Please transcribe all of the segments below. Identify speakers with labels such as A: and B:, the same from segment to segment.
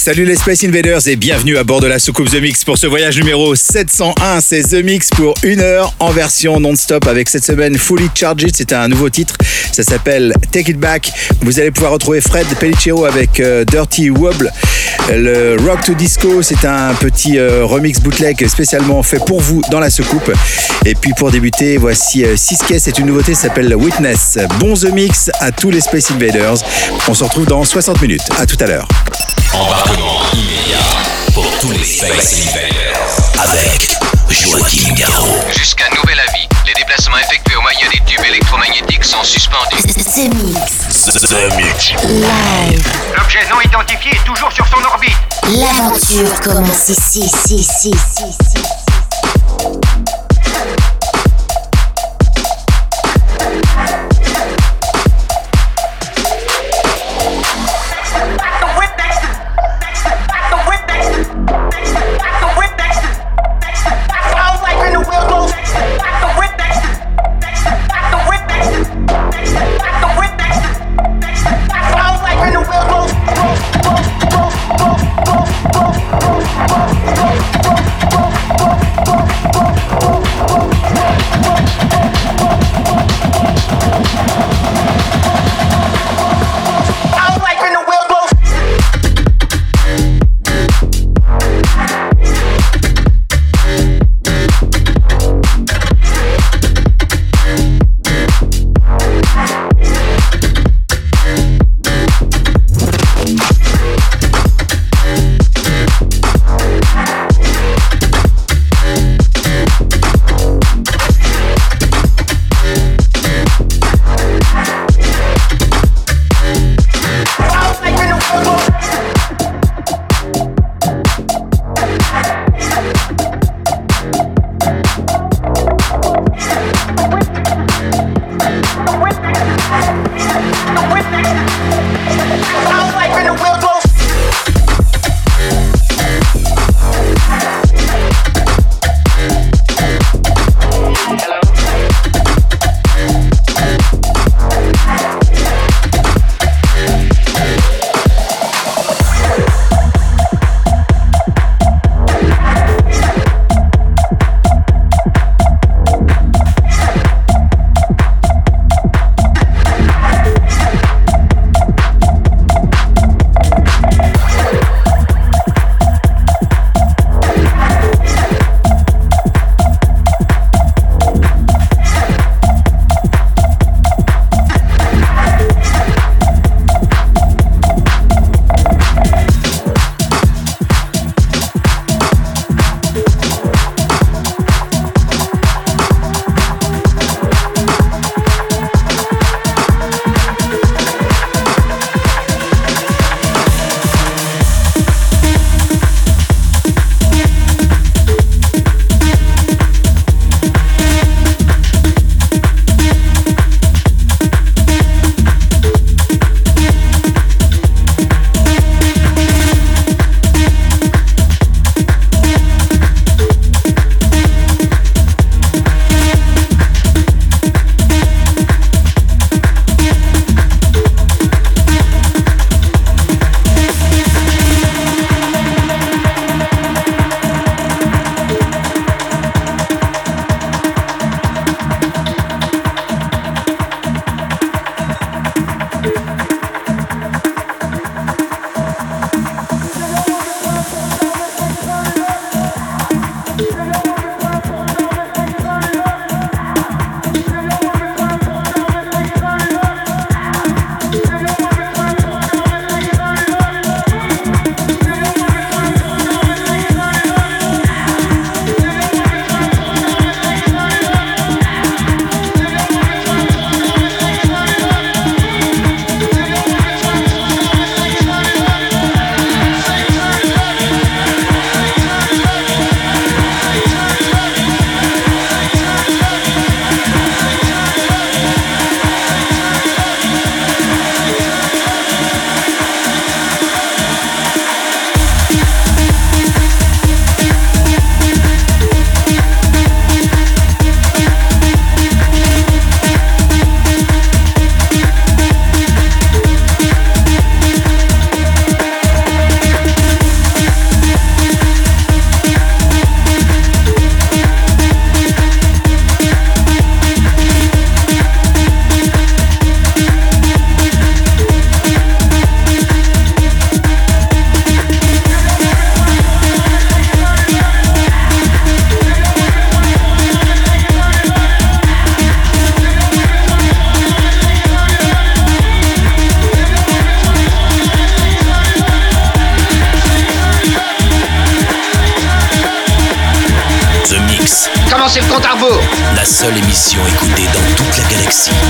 A: Salut les Space Invaders et bienvenue à bord de la soucoupe The Mix pour ce voyage numéro 701. C'est The Mix pour une heure en version non-stop avec cette semaine Fully Charged. C'est un nouveau titre. Ça s'appelle Take It Back. Vous allez pouvoir retrouver Fred Pellicero avec euh, Dirty Wobble. Le Rock to Disco, c'est un petit euh, remix bootleg spécialement fait pour vous dans la soucoupe. Et puis pour débuter, voici euh, Siske. C'est une nouveauté, ça s'appelle Witness. Bon The Mix à tous les Space Invaders. On se retrouve dans 60 minutes. À tout à l'heure.
B: Embarquement immédiat pour tous les Space Invaders avec Joachim Garraud.
C: Jusqu'à nouvel avis, les déplacements effectués au moyen des tubes électromagnétiques sont suspendus.
D: The Mix.
B: The Mix.
D: Live.
E: L'objet non identifié est toujours sur son orbite.
D: L'aventure commence ici, ici, ici, ici, ici.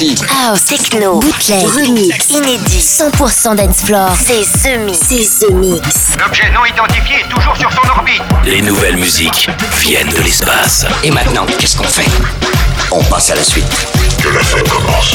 F: Ici.
D: House, techno, bootleg, remix, inédit, 100% dance floor. C'est The Mix. C'est The Mix.
E: L'objet non identifié est toujours sur son orbite.
B: Les nouvelles musiques viennent de l'espace.
F: Et maintenant, qu'est-ce qu'on fait?
G: On passe à la suite.
H: Que la fête commence.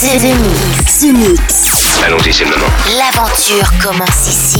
B: The Mix. Mix.
I: Allons-y, c'est le moment.
B: L'aventure commence ici.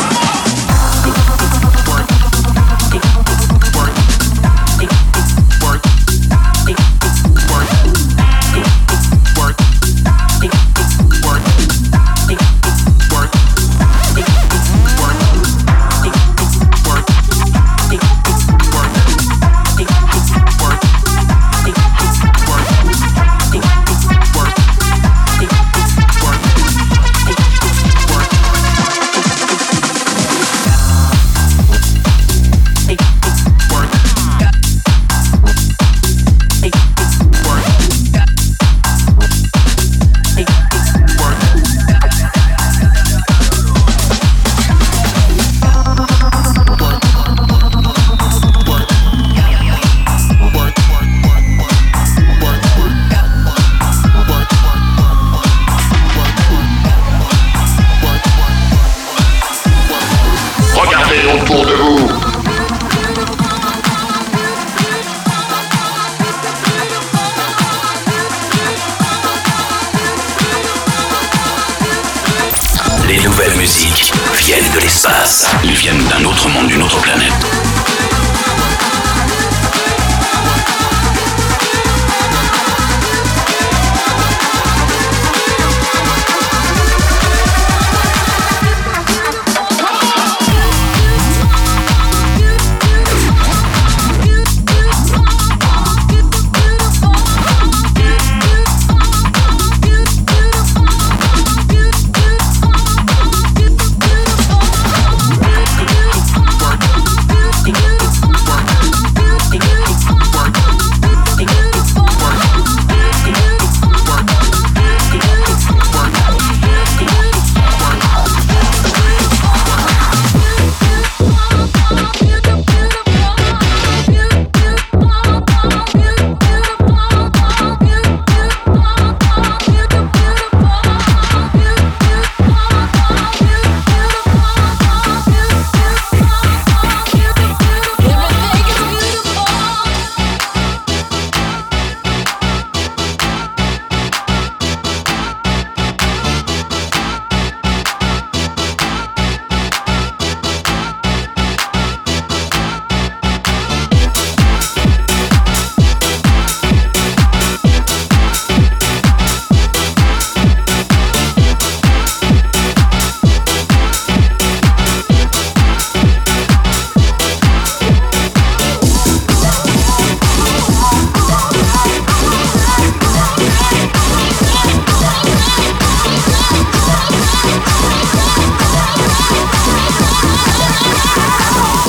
J: Autour de vous.
B: Les nouvelles musiques viennent de l'espace.
K: Ils viennent d'un autre monde, d'une autre planète.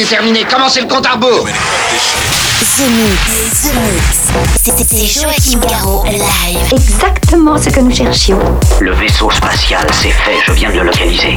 L: Objectif déterminé, commencez le compte à rebours
D: The Mix, The Mix. C'est Joachim Garraud live.
M: Exactement ce que nous cherchions.
I: Le vaisseau spatial, c'est fait, je viens de le localiser.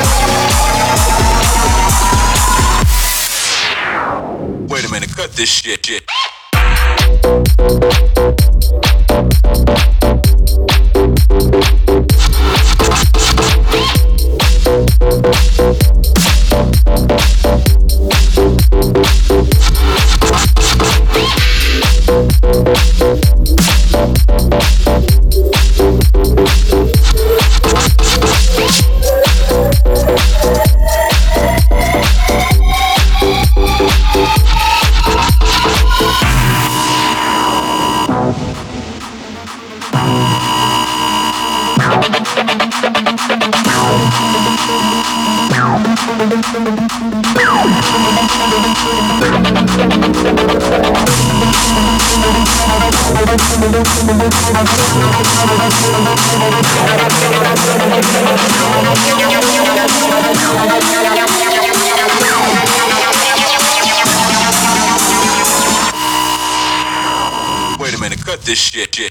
N: this shit. shit. This shit. shit.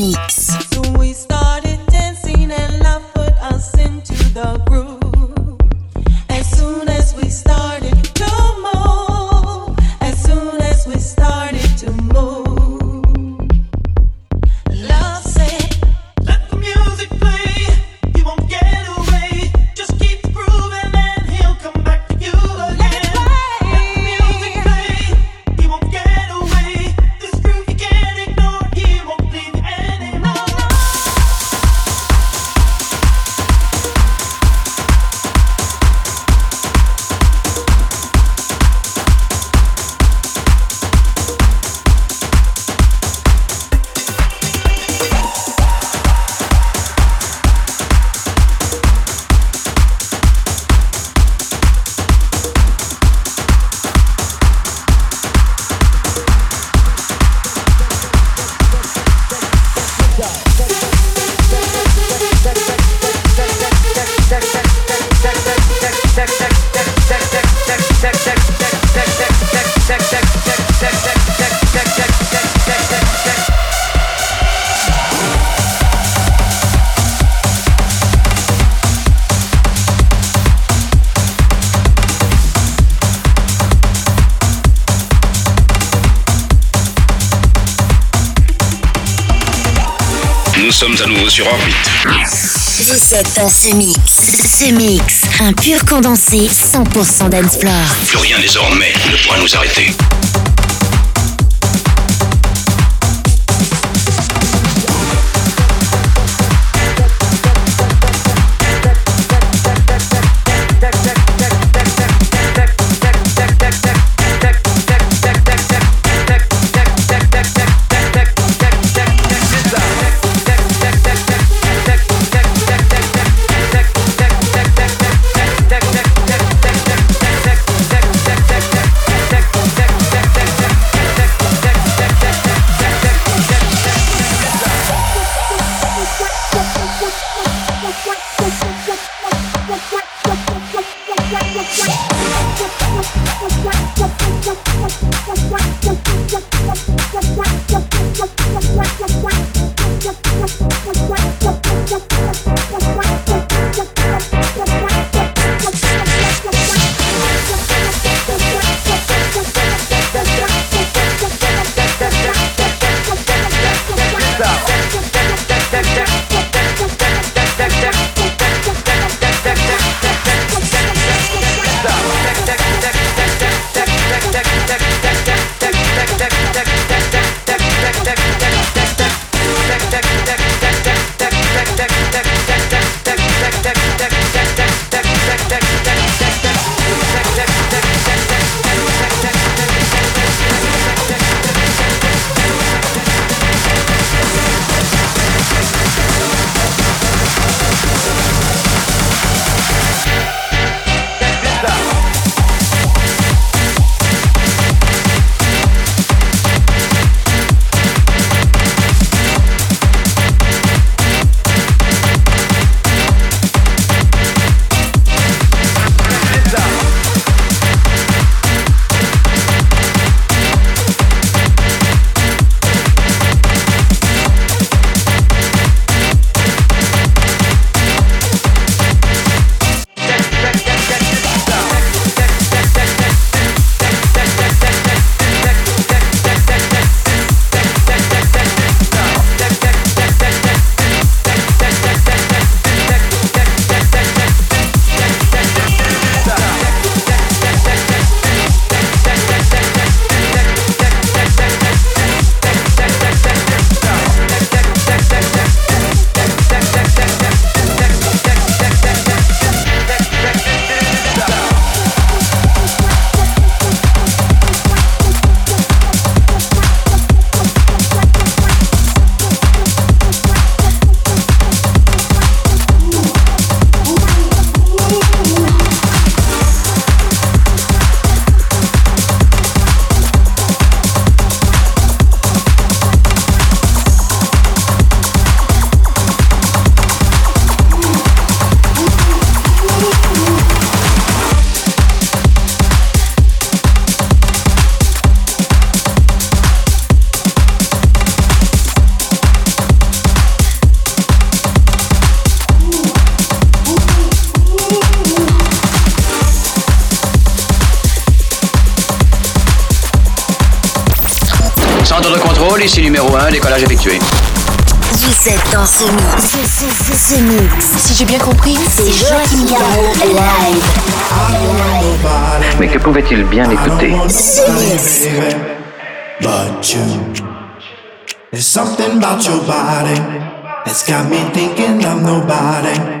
B: Nous sur orbite.
L: Vous êtes dans ce mix. Ce mix, un pur condensé 100% dance floor.
B: Plus rien désormais ne pourra nous arrêter.
D: Dans ce mix. Ce, ce, ce, ce mix. Si j'ai bien compris, c'est Joachim Garraud live.
I: Mais que pouvait-il bien écouter?
D: Ce mix.
O: But you, there's something about your body that's got me thinking I'm nobody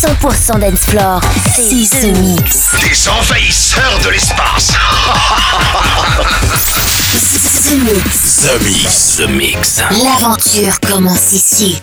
D: 100% dance floor. C'est The Mix.
B: Des envahisseurs de l'espace.
D: The Mix.
B: The Mix. The Mix.
D: L'aventure commence ici.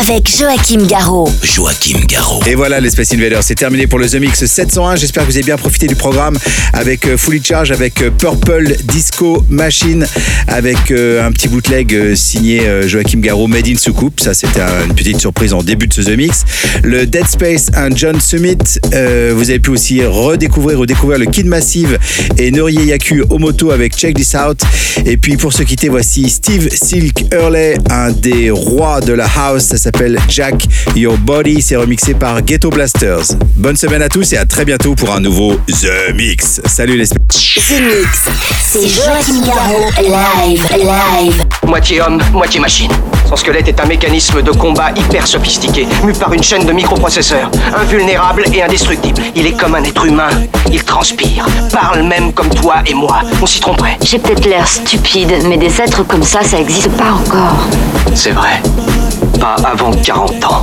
D: Avec Joachim Garraud.
B: Joachim Garraud.
A: Et voilà les Space Invaders, c'est terminé pour le The Mix 701. J'espère que vous avez bien profité du programme avec euh, Fully Charge, avec euh, Purple Disco Machine, avec euh, un petit bootleg signé Joachim Garraud, Made in Soucoupe. Ça, c'était un- une petite surprise surprise en début de ce The Mix. Le Dead Space, un John Summit. Euh, vous avez pu aussi redécouvrir ou découvrir le Kid Massive et Norie Yaku Omoto avec Check This Out. Et puis pour se quitter, voici Steve Silk Hurley, un des rois de la house. Ça s'appelle Jack Your Body. C'est remixé par Ghetto Blasters. Bonne semaine à tous et à très bientôt pour un nouveau The Mix. Salut les
D: The Mix, c'est Joachim Garraud, live, live.
L: Moitié homme, moitié machine. Son squelette est un mécanisme de combat hyper sophistiqué, mu par une chaîne de microprocesseurs, invulnérable et indestructible. Il est comme un être humain, il transpire, parle même comme toi et moi. On s'y tromperait.
M: J'ai peut-être l'air stupide, mais des êtres comme ça, ça existe pas encore.
L: C'est vrai. Avant 40 ans.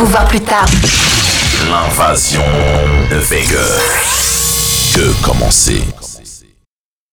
D: vous voir plus tard.
G: L'invasion de Vegas. Que commencer?